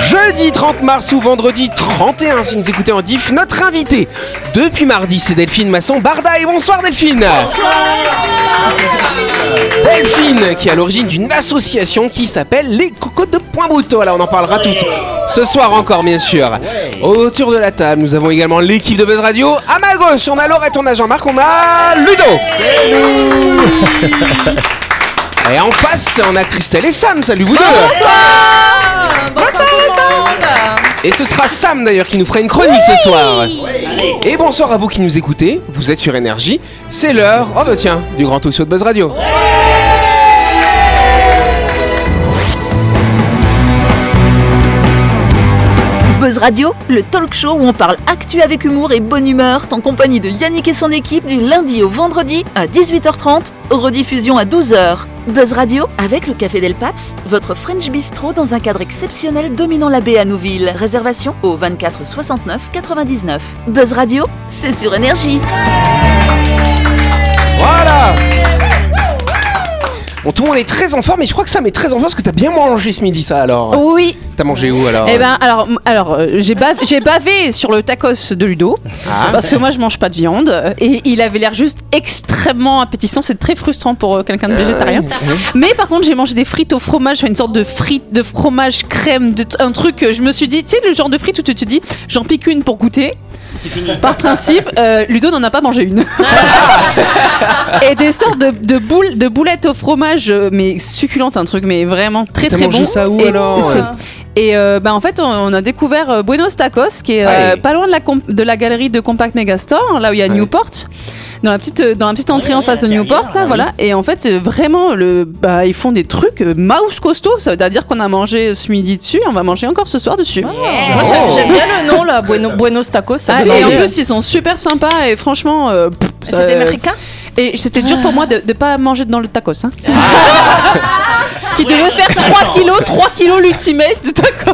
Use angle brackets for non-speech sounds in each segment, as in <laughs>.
Jeudi 30 mars ou vendredi 31, si vous écoutez en diff, notre invité depuis mardi, c'est Delphine Masson Bardaille. Bonsoir Delphine Delphine, qui est à l'origine d'une association qui s'appelle les Cocos de Pointe-Bouteau. Voilà, on en parlera tout ce soir encore, bien sûr. Autour de la table, nous avons également l'équipe de Buzz Radio. À ma gauche, on a Laurette, on a Jean-Marc, on a Ludo. <laughs> Et en face, on a Christelle et Sam. Salut vous deux. Bonsoir tout le monde Et ce sera Sam d'ailleurs qui nous fera une chronique ce soir. Et bonsoir à vous qui nous écoutez. Vous êtes sur Énergie. C'est l'heure, oh bah tiens, du grand toast de Buzz Radio. Buzz Radio, le talk show où on parle actu avec humour et bonne humeur, en compagnie de Yannick et son équipe du lundi au vendredi à 18h30, rediffusion à 12h. Buzz Radio avec le Café Del Paps, votre French Bistro dans un cadre exceptionnel dominant la baie à Nouville. Réservation au 24 69 99. Buzz Radio, c'est sur énergie. Voilà Bon, tout le monde est très en forme, mais je crois que Sam est très en forme parce que t'as bien mangé ce midi, ça alors. Oui, T'as mangé où alors eh ben alors, alors euh, j'ai ba- j'ai bavé sur le tacos de Ludo Ah. parce que moi je mange pas de viande et il avait l'air juste extrêmement appétissant. C'est très frustrant pour euh, quelqu'un de végétarien. Mais par contre j'ai mangé des frites au fromage, enfin, une sorte de frites de fromage crème, de, un truc. euh, Je me suis dit, tu sais le genre de frites où tu te dis, j'en pique une pour goûter. Par principe, euh, Ludo n'en a pas mangé une. et des sortes de, de boules, de boulettes au fromage, euh, mais succulentes, un truc, mais vraiment très très mangé bon. ça où Et alors c'est- Et euh, bah, en fait, on, on a découvert euh, Buenos Tacos, qui est euh, pas loin de la, comp- de la galerie de Compact Megastore, là où il y a Ouais. Newport. Dans la petite, dans la petite entrée en face de Newport, là, voilà. Et en fait, c'est vraiment le, bah, ils font des trucs euh, mouse costaud. Ça veut dire qu'on a mangé ce midi dessus, on va manger encore ce soir dessus. Moi, j'aime- j'aime bien le nom là, Bueno- Buenos Tacos. Ça Ah, et en plus, ils sont super sympas et franchement, euh, pff, ça- c'est des Américains Et c'était dur pour moi de ne pas manger dans le tacos. Hein. <laughs> Qui devait faire 3 kilos, 3 kilos l'ultimate du tacos.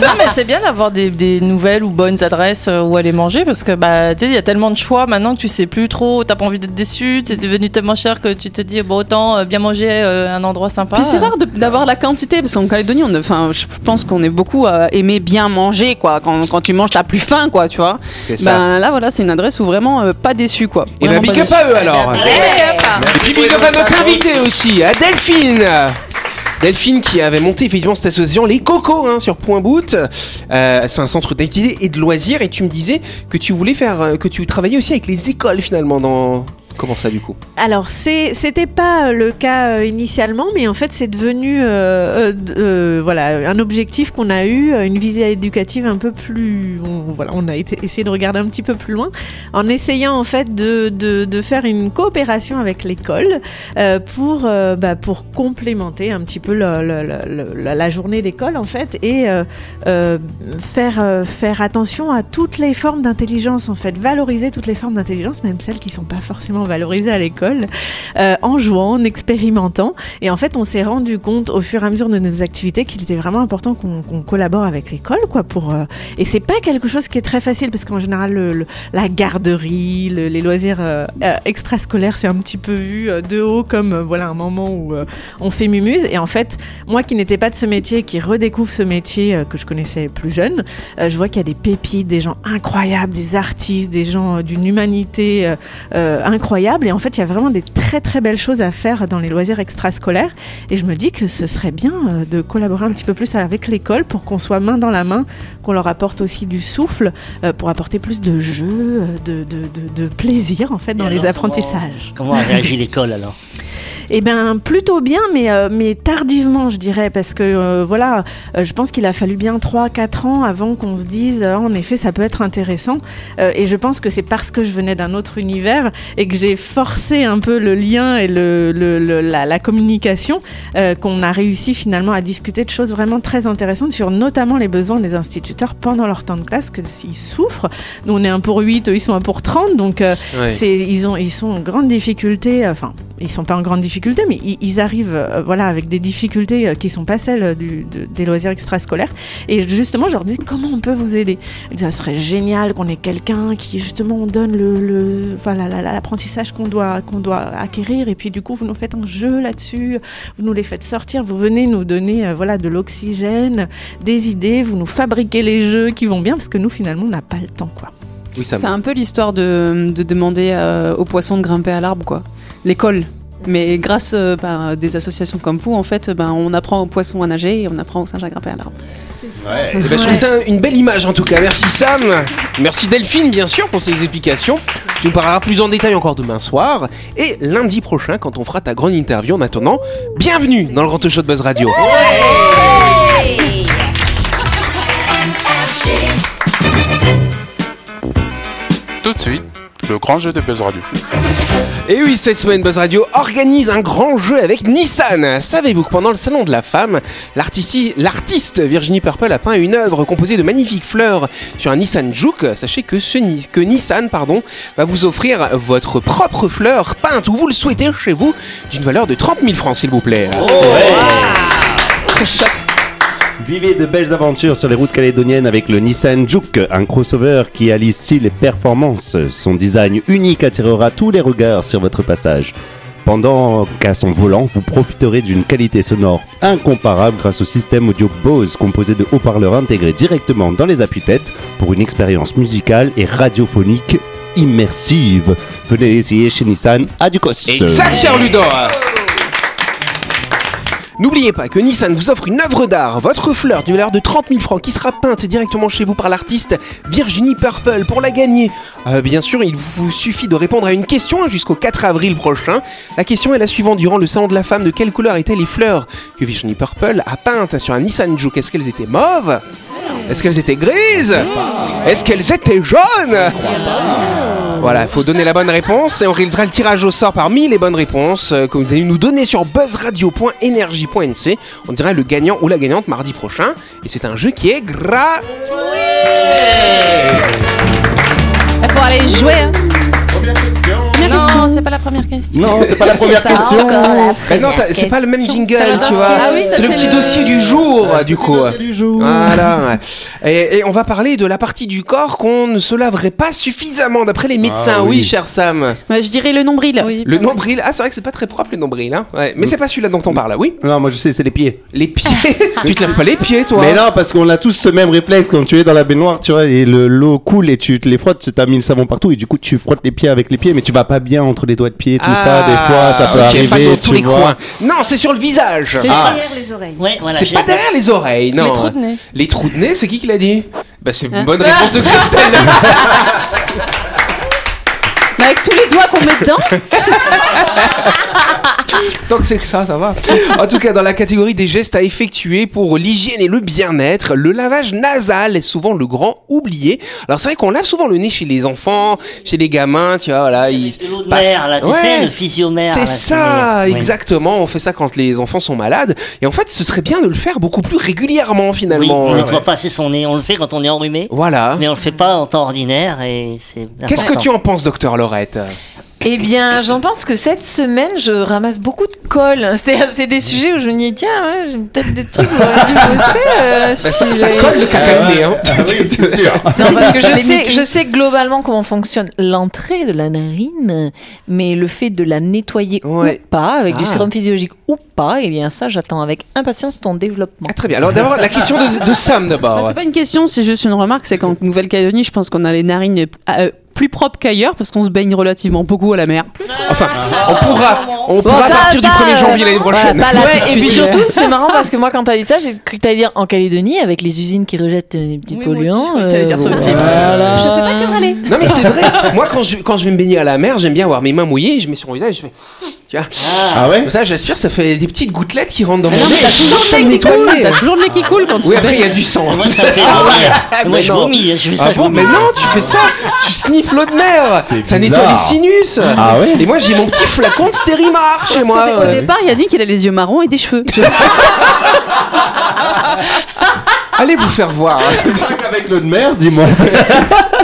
Non, mais c'est bien d'avoir des, des nouvelles ou bonnes adresses euh, où aller manger parce que bah tu sais il y a tellement de choix maintenant que tu sais plus trop, t'as pas envie d'être déçu, c'est devenu tellement cher que tu te dis bon autant euh, bien manger euh, un endroit sympa. Puis c'est rare d'avoir la quantité, parce qu'en Calédonie, on, enfin, je pense qu'on est beaucoup à aimer bien manger, quoi. Quand, quand tu manges, t'as plus faim, quoi, tu vois. Ça. Ben là, voilà, c'est une adresse où vraiment euh, pas déçu, quoi. Et bah Vraiment big pas up déçu. à eux alors. Et puis big up à notre invité aussi, à Delphine Delphine qui avait monté effectivement cette association Les Cocos hein, sur Point Boot. Euh, c'est un centre d'activité et de loisirs et tu me disais que tu voulais faire, euh, que tu travaillais aussi avec les écoles finalement dans... Comment ça du coup Alors, c'était pas le cas euh, initialement, mais en fait, c'est devenu euh, euh, voilà, un objectif qu'on a eu, une visée éducative un peu plus. On, voilà, on a essayé de regarder un petit peu plus loin, en essayant en fait de, faire une coopération avec l'école pour, bah, pour complémenter un petit peu la, journée d'école en fait et faire, faire attention à toutes les formes d'intelligence en fait, valoriser toutes les formes d'intelligence, même celles qui sont pas forcément valorisées à l'école, euh, en jouant, en expérimentant. Et en fait, on s'est rendu compte au fur et à mesure de nos activités qu'il était vraiment important qu'on collabore avec l'école, quoi. Pour euh, et c'est pas quelque chose qui est très facile parce qu'en général, la garderie, le- les loisirs euh, euh, extrascolaires, c'est un petit peu vu de haut comme voilà un moment où on fait mumuse. Et en fait, moi qui n'étais pas de ce métier, qui redécouvre ce métier que je connaissais plus jeune, je vois qu'il y a des pépites, des gens incroyables, des artistes, des gens d'une humanité euh, incroyable. Et en fait, il y a vraiment des très très belles choses à faire dans les loisirs extrascolaires. Et je me dis que ce serait bien euh, de collaborer un petit peu plus avec l'école pour qu'on soit main dans la main, qu'on leur apporte aussi du souffle, euh, pour apporter plus de jeux, euh, de, de, de- de plaisir en fait dans Et les alors, apprentissages. Comment a réagi l'école alors? <laughs> Eh bien, plutôt bien, mais, euh, mais tardivement, je dirais, parce que euh, voilà, euh, je pense qu'il a fallu bien 3-4 ans avant qu'on se dise, en effet, ça peut être intéressant. Et je pense que c'est parce que je venais d'un autre univers et que j'ai forcé un peu le lien et le, le- le- la, la communication euh, qu'on a réussi finalement à discuter de choses vraiment très intéressantes sur notamment les besoins des instituteurs pendant leur temps de classe, que s'ils souffrent. Nous, on est un pour 8, eux, ils sont un pour 30, donc euh, c'est, ils, ont, ils sont en grande difficulté, enfin, ils sont pas en grande difficulté, mais ils, ils arrivent euh, voilà, avec des difficultés qui sont pas celles du, de- des loisirs extrascolaires. Et justement, dis comment on peut vous aider? Ça serait génial qu'on ait quelqu'un qui justement donne le, le, voilà, la- la- l'apprentissage qu'on doit, qu'on doit acquérir. Et puis du coup, vous nous faites un jeu là-dessus, vous nous les faites sortir, vous venez nous donner euh, voilà, de l'oxygène, des idées, vous nous fabriquez les jeux qui vont bien, parce que nous, finalement, on n'a pas le temps. quoi. Oui, C'est un peu l'histoire de, de demander euh, aux poissons de grimper à l'arbre, quoi. L'école. Mais grâce euh, ben, à des associations comme vous, en fait, ben, on apprend aux poissons à nager et on apprend aux singes à grimper à l'arbre. Eh ben, je trouve ça une belle image en tout cas. Merci Sam. Merci Delphine, bien sûr, pour ces explications. Tu nous parleras plus en détail encore demain soir. Et lundi prochain, quand on fera ta grande interview. En attendant, bienvenue dans le Grand Show de Buzz Radio. Tout de suite, le grand jeu de Buzz Radio. Et oui, cette semaine, Buzz Radio organise un grand jeu avec Nissan. Savez-vous que pendant le Salon de la Femme, l'artiste Virginie Purple a peint une œuvre composée de magnifiques fleurs sur un Nissan Juke? Sachez que, ce Ni- que Nissan pardon, va vous offrir votre propre fleur peinte où vous le souhaitez chez vous d'une valeur de 30 000 francs, s'il vous plaît. Vivez de belles aventures sur les routes calédoniennes avec le Nissan Juke, un crossover qui allie style et performance. Son design unique attirera tous les regards sur votre passage. Pendant qu'à son volant, vous profiterez d'une qualité sonore incomparable grâce au système audio Bose composé de haut-parleurs intégrés directement dans les appuis-têtes pour une expérience musicale et radiophonique immersive. Venez l'essayer chez Nissan à Ludo N'oubliez pas que Nissan vous offre une œuvre d'art, votre fleur d'une valeur de 30 000 francs qui sera peinte directement chez vous par l'artiste Virginie Purple. Pour la gagner, euh, bien sûr, il vous suffit de répondre à une question jusqu'au 4 avril prochain. La question est la suivante. Durant le salon de la femme, de quelle couleur étaient les fleurs que Virginie Purple a peintes sur un Nissan Juke? Est-ce qu'elles étaient mauves? Est-ce qu'elles étaient grises? Est-ce qu'elles étaient jaunes? Voilà, il faut donner la bonne réponse et on réalisera le tirage au sort parmi les bonnes réponses euh, que vous allez nous donner sur buzzradio.energie.nc. On dira le gagnant ou la gagnante mardi prochain. Et c'est un jeu qui est gratuit. Il faut aller jouer. hein. Non, c'est pas la première question. Non, c'est pas la <laughs> première question. Ben non, c'est pas le même jingle, tu vois. Ah c'est le petit le- dossier du jour, du coup. du jour. Voilà. Et, et on va parler de la partie du corps qu'on ne se laverait pas suffisamment d'après les médecins. Ah oui. oui. cher Sam. Je dirais le nombril. Oui, Le nombril. Ah, c'est vrai que c'est pas très propre le nombril, hein. Ouais. Mais c'est pas celui-là dont on parle, oui. Non, moi je sais, c'est les pieds. Les pieds. <laughs> tu te laves pas les pieds, toi. Mais non, parce qu'on a tous ce même réflexe quand tu es dans la baignoire, tu vois, et le- l'eau coule et tu te les frottes, tu t'as mis le savon partout et du coup tu frottes les pieds avec les pieds, mais tu vas pas bien entre les doigts de pied, tout ça, des fois ça peut Ah, ok, pas arriver, dans tous tu les vois. coins. Non, c'est sur le visage. Ah. les oreilles. Ouais, voilà. c'est pas derrière les oreilles, non. Les trous de nez. Les trous de nez, c'est qui qui l'a dit Bah c'est une Hein bonne réponse de <laughs> Christelle. Mais avec tous les doigts qu'on met dedans, <laughs> Tant que c'est que ça, ça va. En tout cas, dans la catégorie des gestes à effectuer pour l'hygiène et le bien-être, le lavage nasal est souvent le grand oublié. Alors c'est vrai qu'on lave souvent le nez chez les enfants, chez les gamins, tu vois, voilà. ils- l'eau de Paf. mer, là, tu Ouais. sais, le physiomère. C'est ça, exactement. On fait ça quand les enfants sont malades. Et en fait, ce serait bien de le faire beaucoup plus régulièrement, Oui, finalement. on nettoie pas assez son nez. On le fait quand on est enrhumé, Voilà. mais on le fait pas en temps ordinaire et c'est. Qu'est-ce que tu en penses, docteur Laurette? Eh bien, j'en pense que cette semaine, je ramasse beaucoup de colle. <laughs> C'est c'est des sujets où je me dis, tiens, ouais, j'ai peut-être des trucs où j'aurais dû bosser. euh, Bah, <laughs> ça, si ça les- colle le caca de nez, hein. Ah oui, c'est <laughs> sûr. Non, parce que je sais, je sais globalement comment fonctionne l'entrée de la narine, mais le fait de la nettoyer Ouais. ou pas, avec du Ah. sérum physiologique ou pas, eh bien ça, j'attends avec impatience ton développement. Ah, très bien. Alors d'abord, la question de, de Sam Bah, d'abord. c'est pas une question, c'est juste une remarque. C'est qu'en Nouvelle-Calédonie, je pense qu'on a les narines euh, plus propres qu'ailleurs parce qu'on se baigne relativement beaucoup à la mer. Enfin, on pourra, on pourra Bon, partir du pas- 1er pas- janvier l'année prochaine. Voilà, pas là Ouais, tout de et puis surtout, c'est marrant <laughs> parce que moi, quand t'as dit ça, j'ai cru que t'allais dire en Calédonie, avec les usines qui rejettent euh, les petits Oui, moi aussi, polluants. je croyais que t'allais dire ça euh, aussi. voilà. Je fais pas que râler. Non mais c'est vrai. Moi quand je quand je vais me baigner à la mer, j'aime bien avoir mes mains mouillées, je mets sur mon visage, je fais tu vois. Ah ouais Comme ça j'aspire, ça fait des petites gouttelettes qui rentrent dans mon nez. t'as toujours Ça le me nez qui nettoie le coule. nez. T'as toujours le nez qui coule quand tu Oui te après il y a baignes. du sang. Moi, ça me fait vomir. Mais Moi, je non. vomis. Je fais ça, Ah je bon vomis. mais non, tu fais ça, tu sniffes l'eau de mer, ça nettoie les sinus. Ah ouais Et moi j'ai mon petit flacon de Stérimar chez Parce moi. au départ, Yannick, il a les yeux marrons et des cheveux. Allez vous faire voir. Avec l'eau de mer, dis-moi. <laughs>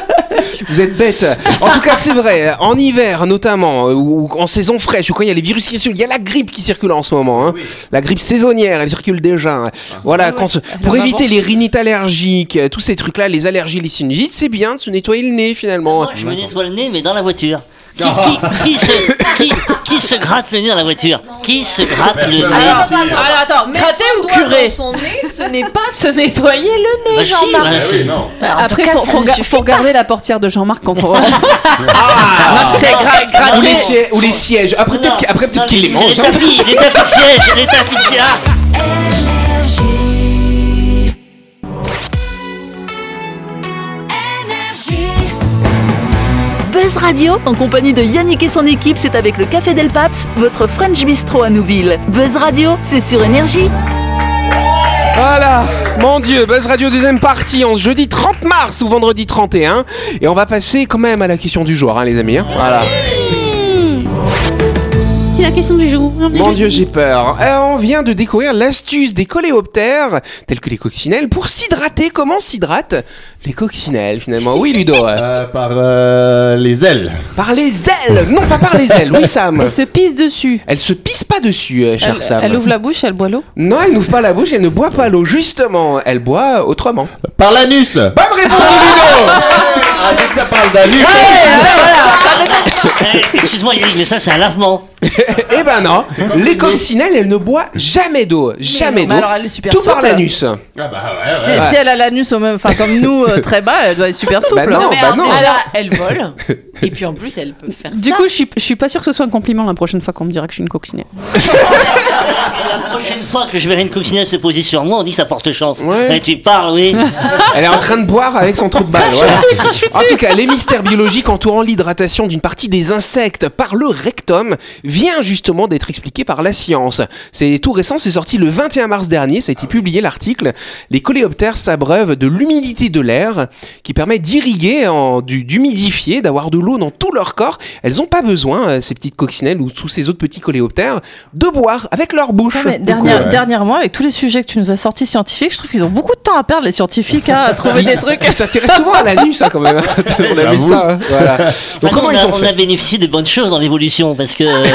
Vous êtes bêtes. En tout cas, c'est vrai. En hiver, notamment, euh, ou ou en saison fraîche, ou quand il y a les virus qui circulent, il y a la grippe qui circule en ce moment. hein. La grippe saisonnière, elle circule déjà. Voilà. Quand, pour éviter les rhinites allergiques, euh, tous ces trucs-là, les allergies, les sinusites, c'est bien de se nettoyer le nez finalement. Moi, je me nettoie le nez, mais dans la voiture. Qui, qui, qui se, qui, qui se gratte le nez dans la voiture Qui se gratte le nez Alors, alors, attends, gratter ou curer son nez, ce n'est pas se nettoyer le nez, Bah si, Jean-Marc. bah. En tout Après, cas, faut, ça faut ne ga- suffit faut regarder la portière de Jean-Marc quand on <laughs> rentre. Ah, c'est gra- gratter. ou, les sièges, ou les sièges. Après, peut-être qu'il- après, peut-être qu'il les C'est mange. les hein. tapis, les tapis de siège, les tapis de siège. Buzz Radio, en compagnie de Yannick et son équipe, c'est avec le Café Del Paps, votre French Bistro à Nouville. Buzz Radio, c'est sur Énergie. Voilà, mon dieu, Buzz Radio deuxième partie en jeudi 30 mars ou vendredi 31. Et on va passer quand même à la question du jour, hein, les amis. hein. Voilà. La question du jour. Mon dieu, j'ai peur. Euh, on vient de découvrir l'astuce des coléoptères, tels que les coccinelles, pour s'hydrater. Comment s'hydratent les coccinelles finalement? Oui, Ludo. euh, par euh, les ailes. par les ailes Non, pas par les ailes. Oui, Sam. Elle se pisse dessus. Elle se pisse pas dessus, cher Elle, Sam. elle ouvre la bouche, elle boit l'eau. Non, elle n'ouvre pas la bouche, elle ne boit pas l'eau. Justement, elle boit autrement. Par l'anus. Bonne réponse, Ludo Ah, dès que ça parle d'anus. Eh, Excuse-moi Yannick, mais ça c'est un lavement. Eh ben non, les coccinelles, elles ne boivent jamais d'eau. Jamais Mais d'eau. alors, elle est super Tout par souple. l'anus. Ah bah ouais, Si, ouais. si elle a l'anus au même, enfin comme nous euh, très bas, elle doit être super souple. Bah non, mais bah alors, non. déjà, elle vole. <laughs> Et puis en plus, elle peut faire Du ça. coup, je suis, je suis pas sûre que ce soit un compliment la prochaine fois qu'on me dira que je suis une coccinelle. <laughs> La prochaine fois que je verrai une coccinelle se poser sur moi, on dit que ça porte chance. Ouais. Eh, tu parles, oui. <laughs> Elle est en train de boire avec son trou de balle. voilà. En tout cas, les mystères biologiques entourant l'hydratation d'une partie des insectes par le rectum vient justement d'être expliqué par la science. C'est tout récent, c'est sorti le 21 mars dernier, ça a été publié l'article. Les coléoptères s'abreuvent de l'humidité de l'air qui permet d'irriguer, d'humidifier, d'avoir de l'eau dans tout leur corps. Elles n'ont pas besoin, euh, ces petites coccinelles ou tous ces autres petits coléoptères, de boire avec leur bouche. Non, mais Du dernière- coup, euh, Dernièrement, avec tous les sujets que tu nous as sortis scientifiques, je trouve qu'ils ont beaucoup de temps à perdre, les scientifiques, hein, à <laughs> trouver des trucs. Ils s'intéressent souvent à l'anus, hein, quand même. <laughs> on a vu ça. hein. Voilà. <laughs> Donc Enfin, comment on, ils a, ont on fait a bénéficié de bonnes choses dans l'évolution parce que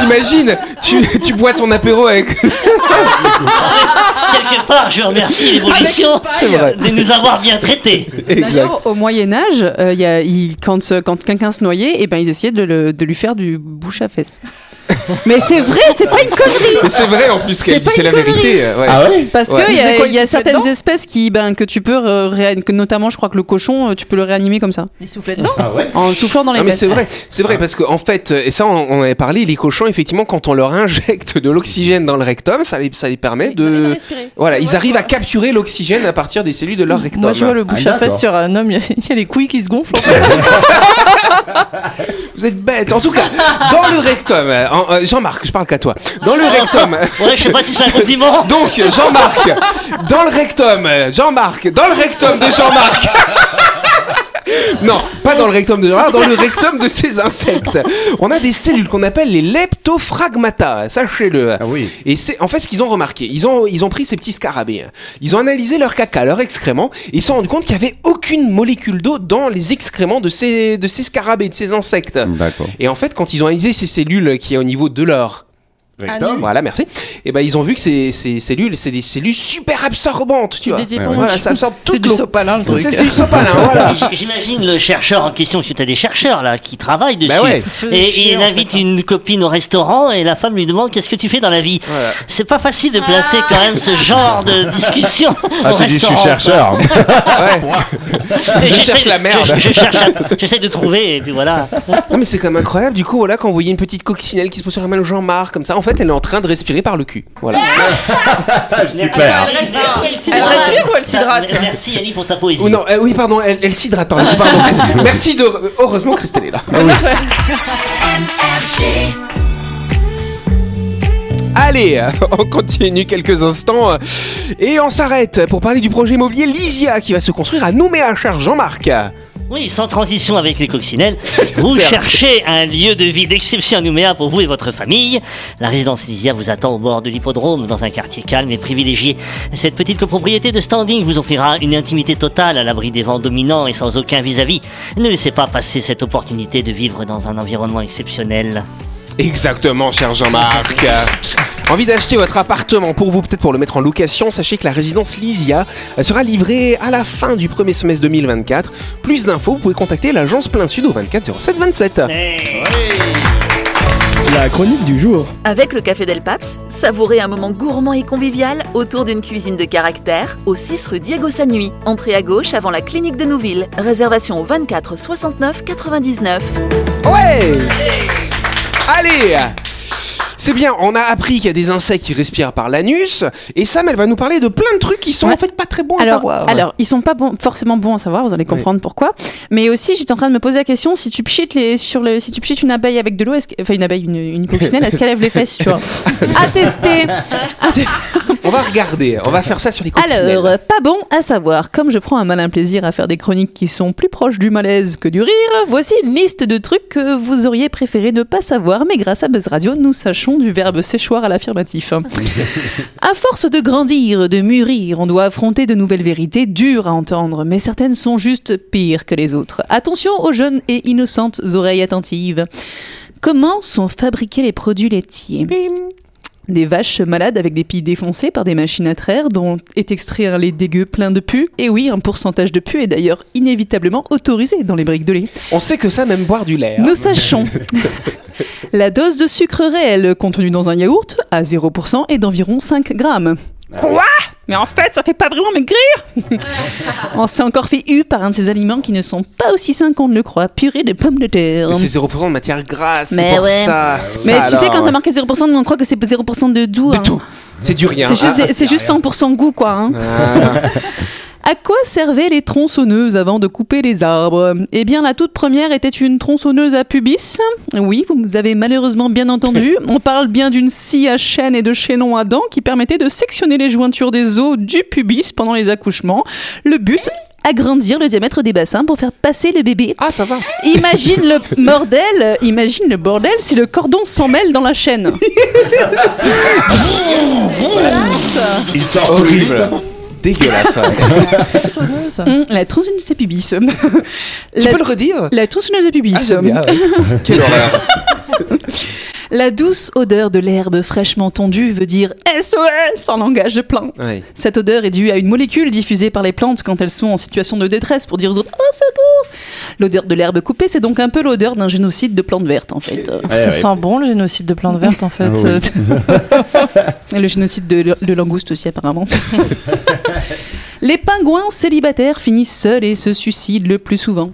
T'imagines, tu, tu bois ton apéro avec. <laughs> quelque part, je remercie l'évolution de nous avoir bien traités. D'ailleurs, au Moyen Âge, euh, il y a- il- quand, euh, quand quelqu'un se noyait, et ben ils essayaient de, le- de lui faire du bouche à fesses. <laughs> Mais c'est vrai, c'est pas une connerie. Mais c'est vrai en plus qu'elle C'est dit, c'est la connerie. vérité. euh, ouais. Ah ouais Parce qu'il y a, quoi, y certaines espèces qui, ben, que tu peux euh, réan- que notamment, je crois que le cochon, tu peux le réanimer comme ça, Les soufflets dedans. Ah ouais en soufflant dans les Non mais fesses. c'est vrai, c'est vrai parce qu'en fait, euh, et ça on, on avait parlé, les cochons effectivement quand on leur injecte de l'oxygène dans le rectum, ça les, ça les permet de, voilà, ils arrivent à capturer l'oxygène à partir des cellules de leur rectum. Moi, je vois le bouche Ah, à fesses d'accord. sur un homme, il y, a- il y a les couilles qui se gonflent. <laughs> Vous êtes bête. En tout cas, dans le rectum, euh, euh, Jean-Marc, je parle qu'à toi. Dans le rectum. <laughs> Ouais, je sais pas si c'est un compliment. <laughs> Donc Jean-Marc, dans le rectum, euh, Jean-Marc, dans le rectum de Jean-Marc. <laughs> Non, pas dans le rectum de Jean-Marc, dans le rectum de ces insectes. On a des cellules qu'on appelle les leptophragmata, sachez-le. Ah oui. Et c'est en fait ce qu'ils ont remarqué. Ils ont ils ont pris ces petits scarabées. Ils ont analysé leur caca, leur excrément, et ils se sont rendus compte qu'il n'y avait aucune molécule d'eau dans les excréments de ces de ces scarabées, de ces insectes. D'accord. Et en fait, quand ils ont analysé ces cellules qui est au niveau de leur Rectum voilà, merci. Et ben ils ont vu que ces, ces cellules, c'est des cellules super absorbantes, tu vois. Des éponges. Voilà, ça absorbe C'est toute du l'eau. sopalin, le truc. C'est c'est du sopalin, <laughs> voilà. J'imagine le chercheur en question, parce que tu as des chercheurs là qui travaillent dessus. Bah ouais. Et, il en invite fait, une copine au restaurant et la femme lui demande qu'est-ce que tu fais dans la vie? Voilà. C'est pas facile de placer quand même ce genre de <laughs> discussion Ah, au tu dis, je suis chercheur. <laughs> Ouais. Je J'essaie cherche la merde. Je, je cherche, à- j'essaie de trouver et puis voilà. Non mais c'est quand même incroyable. Du coup, voilà, quand vous voyez une petite coccinelle qui se pose sur la main Jean-Marc comme ça, en fait, elle est en train de respirer par le cul. Voilà. <laughs> <laughs> Super. Elle respire ou elle s'hydrate Merci Yannick pour ta <laughs> poésie. Ou non, euh, oui, pardon, elle, elle s'hydrate par le cul. Pardon, Christelle. Merci de. Heureusement, Christelle est là. Allez, euh, on continue quelques instants euh, et on s'arrête pour parler du projet immobilier Lysia qui va se construire à Nouméa, cher Jean-Marc. Oui, sans transition avec les coccinelles. <laughs> Vous cherchez un lieu de vie d'exception à Nouméa pour vous et votre famille. La résidence Lysia vous attend au bord de l'hippodrome, dans un quartier calme et privilégié. Cette petite copropriété de standing vous offrira une intimité totale à l'abri des vents dominants et sans aucun vis-à-vis. Ne laissez pas passer cette opportunité de vivre dans un environnement exceptionnel. Exactement, cher Jean-Marc. <laughs> Envie d'acheter votre appartement pour vous, peut-être pour le mettre en location, sachez que la résidence Lysia euh, sera livrée à la fin du premier semestre 2024. Plus d'infos, vous pouvez contacter l'agence Plein Sud au 24 07 27. La chronique du jour. Avec le Café Del Paps, savourez un moment gourmand et convivial autour d'une cuisine de caractère au 6 rue Diego Sanui. Entrée à gauche avant la clinique de Nouville. Réservation au 24 69 99. Ouais Allez c'est bien, on a appris qu'il y a des insectes qui respirent par l'anus, et Sam, elle va nous parler de plein de trucs qui sont Ouais. en fait pas très bons à savoir. alors, ils sont pas forcément bons à savoir, vous allez comprendre pourquoi. Mais aussi, j'étais en train de me poser la question si tu pchites les, sur le, si tu pchites une abeille avec de l'eau, enfin une abeille, une, une coccinelle, est-ce qu'elle lève les fesses, tu vois? <laughs> À tester. <laughs> on va regarder, on va faire ça sur les coccinelles. Alors, pas bon à savoir. Comme je prends un malin plaisir à faire des chroniques qui sont plus proches du malaise que du rire, voici une liste de trucs que vous auriez préféré ne pas savoir, mais grâce à Buzz Radio, nous sachons du verbe séchoir à l'affirmatif. <laughs> à force de grandir, de mûrir, on doit affronter de nouvelles vérités dures à entendre, mais certaines sont juste pires que les autres. Attention aux jeunes et innocentes oreilles attentives. Comment sont fabriqués les produits laitiers des vaches malades avec des pilles défoncées par des machines à traire dont est extrait un lait dégueu plein de pu. Et oui, un pourcentage de pu est d'ailleurs inévitablement autorisé dans les briques de lait. On sait que Sam aime boire du lait. hein. Nous sachons. <laughs> <laughs> La dose de sucre réel contenue dans un yaourt à 0% est d'environ 5 grammes. Quoi Mais en fait, ça fait pas vraiment maigrir <laughs> On s'est encore fait eu par un de ces aliments qui ne sont pas aussi sains qu'on ne le croit. Purée de pommes de terre. Mais c'est 0% de matière grasse, c'est Mais pour ouais. ça. Mais Ça tu sais, alors, quand ouais. ça marqué 0%, on croit que c'est 0% de doux. De hein. tout. C'est du rien. C'est juste, Ah, c'est juste 100% goût, quoi. hein. Voilà. <laughs> À quoi servaient les tronçonneuses avant de couper les arbres? Eh bien, la toute première était une tronçonneuse à pubis. Oui, vous avez malheureusement bien entendu. <laughs> On parle bien d'une scie à chaîne et de chaînon à dents qui permettait de sectionner les jointures des os du pubis pendant les accouchements. Le but? Agrandir le diamètre des bassins pour faire passer le bébé. Ah, ça va. Imagine le <laughs> bordel, imagine le bordel si le cordon s'en mêle dans la chaîne. <laughs> Il Horrible. Dégueulasse. ouais. <laughs> <laughs> Tronçonneuse. Hum, la tronçonneuse à pubis. Tu La- peux le redire? La tronçonneuse à pubis. Ah, bien, ouais. <laughs> Quelle horreur. La douce odeur de l'herbe fraîchement tondue veut dire SOS en langage de plante. Ouais. Cette odeur est due à une molécule diffusée par les plantes quand elles sont en situation de détresse pour dire aux autres Oh secours L'odeur de l'herbe coupée, c'est donc un peu l'odeur d'un génocide de plantes vertes en fait. Ouais, ça ouais. sent bon le génocide de plantes vertes en fait. Ah oui. Et <laughs> le génocide de, de langouste aussi apparemment. <laughs> Les pingouins célibataires finissent seuls et se suicident le plus souvent.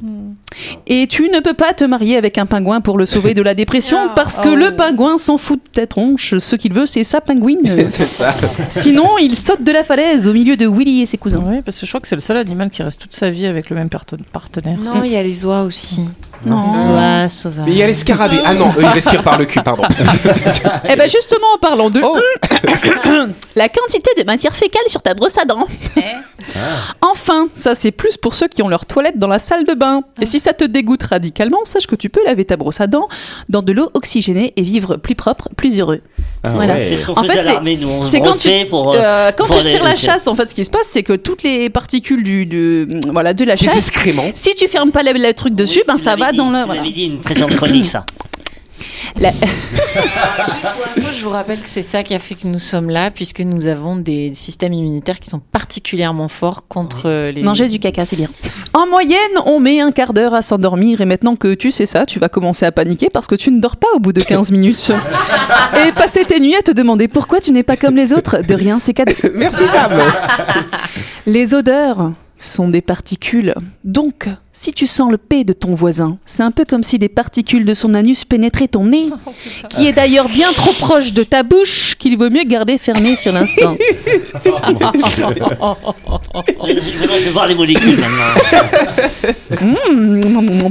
Et tu ne peux pas te marier avec un pingouin pour le sauver de la dépression <laughs> parce que le pingouin s'en fout de ta tronche. Ce qu'il veut, c'est sa pingouine. <laughs> C'est ça. Sinon, il saute de la falaise au milieu de Willy et ses cousins. Oui, parce que je crois que c'est le seul animal qui reste toute sa vie avec le même parten- partenaire. Non, il y a les oies aussi. Non. Les oies sauvages. Mais il y a les scarabées. Ah non, eux, ils respirent par le cul, pardon. <laughs> Eh ben justement, en parlant de Oh. <coughs> la quantité de matière fécale sur ta brosse à dents. Enfin, ça c'est plus pour ceux qui ont leur toilette dans la salle de bain. Et si ça te dégoûte radicalement, sache que tu peux laver ta brosse à dents dans de l'eau oxygénée et vivre plus propre, plus heureux. Ah Voilà. ouais. C'est ce qu'on En fait, c'est- quand tu- pour. euh, Euh, quand pour tu tires la chasse, en fait, ce qui se passe, c'est que toutes les particules du, de, voilà, de la chasse, si tu fermes pas le, le truc dessus, Oui, ben ça va dit, dans le. Tu voilà. l'avais dit une précédente chronique, ça. La- Moi, <laughs> je vous rappelle que c'est ça qui a fait que nous sommes là, puisque nous avons des systèmes immunitaires qui sont particulièrement forts contre euh, les. Manger du caca, c'est bien. En moyenne, on met un quart d'heure à s'endormir et maintenant que tu sais ça, tu vas commencer à paniquer parce que tu ne dors pas au bout de 15 minutes. <laughs> Et passer tes nuits à te demander pourquoi tu n'es pas comme les autres. De rien, c'est cadeau. <laughs> Merci Sam. Les odeurs sont des particules. Donc, si tu sens le P de ton voisin, c'est un peu comme si des particules de son anus pénétraient ton nez, <laughs> qui est d'ailleurs bien trop proche de ta bouche qu'il vaut mieux garder fermé sur l'instant. <laughs> Maintenant, je vais voir les molécules maintenant. Mmh.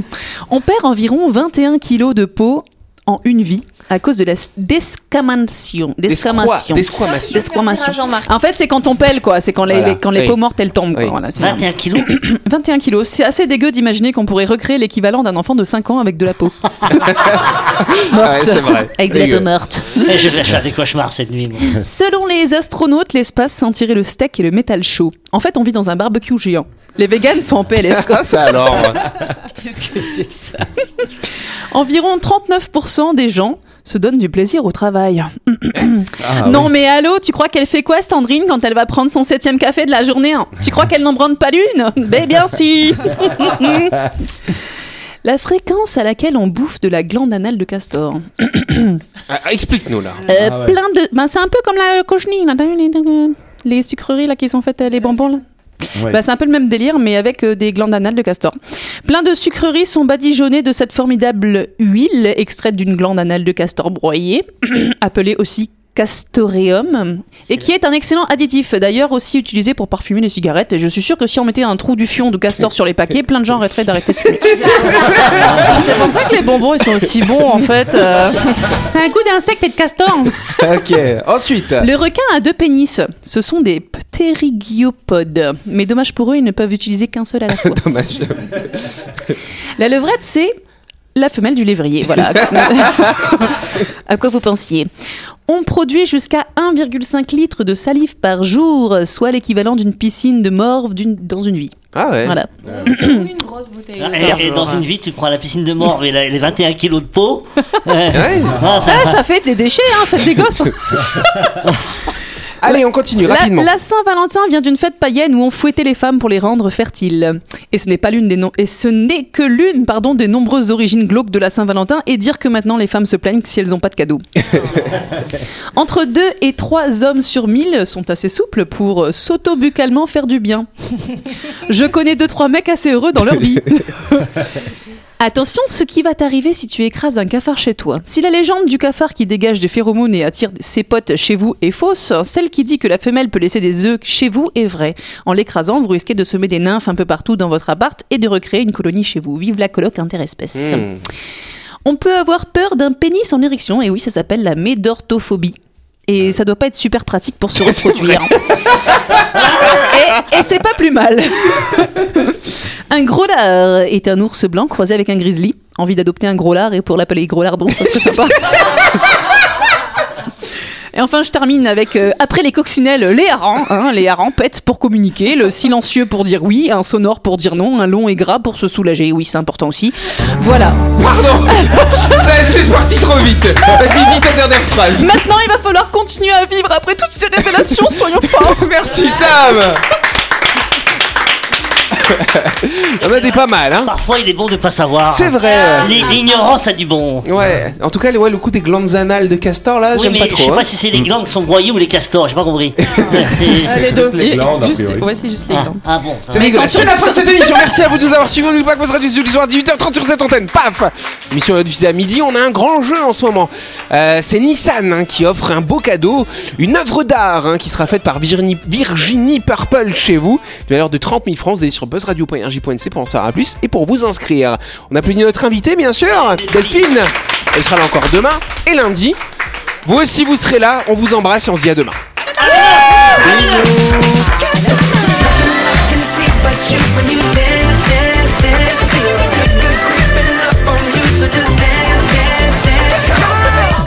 On perd environ 21 kilos de peau en une vie à cause de la descamation. Descamation. Desquamation. Desquamation. Jean-Marc. En fait, c'est quand on pèle, quoi. C'est quand, les, Voilà. les- quand les Oui. peaux mortes, elles tombent. quoi. Oui. Voilà, c'est 21 kilos <coughs> 21 kilos. C'est assez dégueu d'imaginer qu'on pourrait recréer l'équivalent d'un enfant de 5 ans avec de la peau. <laughs> <laughs> Ouais, c'est vrai. Avec de la peau morte. Eh, Je vais faire des cauchemars cette nuit. moi. <laughs> Selon les astronautes, l'espace sentirait le steak et le métal chaud. En fait, on vit dans un barbecue géant. Les véganes sont en PLS. quoi. Ah, ça alors. Qu'est-ce que c'est que ça? Environ 39% des gens se donne du plaisir au travail. <clears throat> Ah, non mais allô, tu crois qu'elle fait quoi Sandrine quand elle va prendre son septième café de la journée hein? Tu crois qu'elle n'en branle pas l'une? Ben bien si <laughs> La fréquence à laquelle on bouffe de la glande anale de castor. <coughs> Ah, Explique-nous là. Euh, Ah ouais. Plein de... Ben, c'est un peu comme la cochenille, là, les sucreries là, qui sont faites, euh, les bonbons là. Bah, c'est un peu le même délire, mais avec euh, des glandes anales de castor. Plein de sucreries sont badigeonnées de cette formidable huile extraite d'une glande anale de castor broyée, <clears throat> appelée aussi castoreum, et qui est un excellent additif, d'ailleurs aussi utilisé pour parfumer les cigarettes. Et je suis sûr que si on mettait un trou du fion de castor sur les paquets, plein de gens arrêteraient d'arrêter de fumer. <laughs> C'est pour ça que les bonbons ils sont aussi bons en fait. euh. C'est un coup d'insecte et de castor. <laughs> ok. Ensuite. Le requin a deux pénis. Ce sont des pterygiopodes. Mais dommage pour eux, ils ne peuvent utiliser qu'un seul à la <laughs> fois. Dommage. La levrette, c'est la femelle du lévrier. Voilà. <laughs> à quoi vous pensiez? On produit jusqu'à 1,5 litre de salive par jour, soit l'équivalent d'une piscine de morve d'une- dans une vie. Ah ouais. Voilà. Une grosse bouteille. Et, et dans une vie, tu prends la piscine de mort, mais la- les 21 kilos de peau. <laughs> Ouais. Ah, ça- Ah, ça fait des déchets, hein, faites des gosses. <laughs> Allez, on continue La, rapidement. la Saint-Valentin vient d'une fête païenne où on fouettait les femmes pour les rendre fertiles. Et ce n'est pas l'une des no- et ce n'est que l'une pardon des nombreuses origines glauques de la Saint-Valentin et dire que maintenant les femmes se plaignent si elles n'ont pas de cadeaux. <laughs> Entre 2 et 3 hommes sur 1000 sont assez souples pour s'auto-bucalement faire du bien. <laughs> Je connais deux trois mecs assez heureux dans leur <laughs> vie. Attention, ce qui va t'arriver si tu écrases un cafard chez toi. Si la légende du cafard qui dégage des phéromones et attire ses potes chez vous est fausse, celle qui dit que la femelle peut laisser des œufs chez vous est vraie. En l'écrasant, vous risquez de semer des nymphes un peu partout dans votre appart et de recréer une colonie chez vous. Vive la coloc interespèce. Hmm. On peut avoir peur d'un pénis en érection, et oui, ça s'appelle la médortophobie. Et ça doit pas être super pratique pour se <laughs> reproduire. <laughs> et et c'est pas plus mal. <laughs> un gros lard est un ours blanc croisé avec un grizzly. Envie d'adopter un gros lard et pour l'appeler gros lardon, ça serait sympa. Et enfin, je termine avec, euh, après les coccinelles, les harengs. hein, les harengs pètent pour communiquer, le silencieux pour dire oui, un sonore pour dire non, un long et gras pour se soulager. Oui, c'est important aussi. Voilà. Pardon. <laughs> Ça, c'est parti trop vite. Vas-y, dis ta dernière phrase. Maintenant, il va falloir continuer à vivre après toutes ces révélations, soyons forts. Merci Sam. On a des pas mal, hein. Parfois, il est bon de pas savoir. C'est vrai. L'i- L'ignorance a du bon. Ouais. En tout cas, ouais, le coup des glandes anales de castor là, Oui, j'aime mais pas je trop. sais hein. pas si c'est les glandes qui sont broyées ou les castors, j'ai pas compris. Ouais, <laughs> c'est- les deux. les glandes, a juste, priori. ouais, c'est juste les ah, glandes. ah bon, ça C'est va. dégueulasse. C'est la fin de cette émission. Merci à vous de nous avoir suivis. N'oubliez pas que vous serez tous les soirs à 18h30 sur cette antenne. Paf Émission diffusée à midi. On a un grand jeu en ce moment. Euh, c'est Nissan hein, qui offre un beau cadeau, une œuvre d'art hein, qui sera faite par Virginie, Virginie Purple chez vous, de valeur de 30 000 francs. Vous allez sur buzzradio.rj.nc pour en savoir plus et pour vous inscrire. On applaudit notre invité, bien sûr, Delphine. Elle sera là encore demain et lundi. Vous aussi, vous serez là. On vous embrasse et on se dit à demain.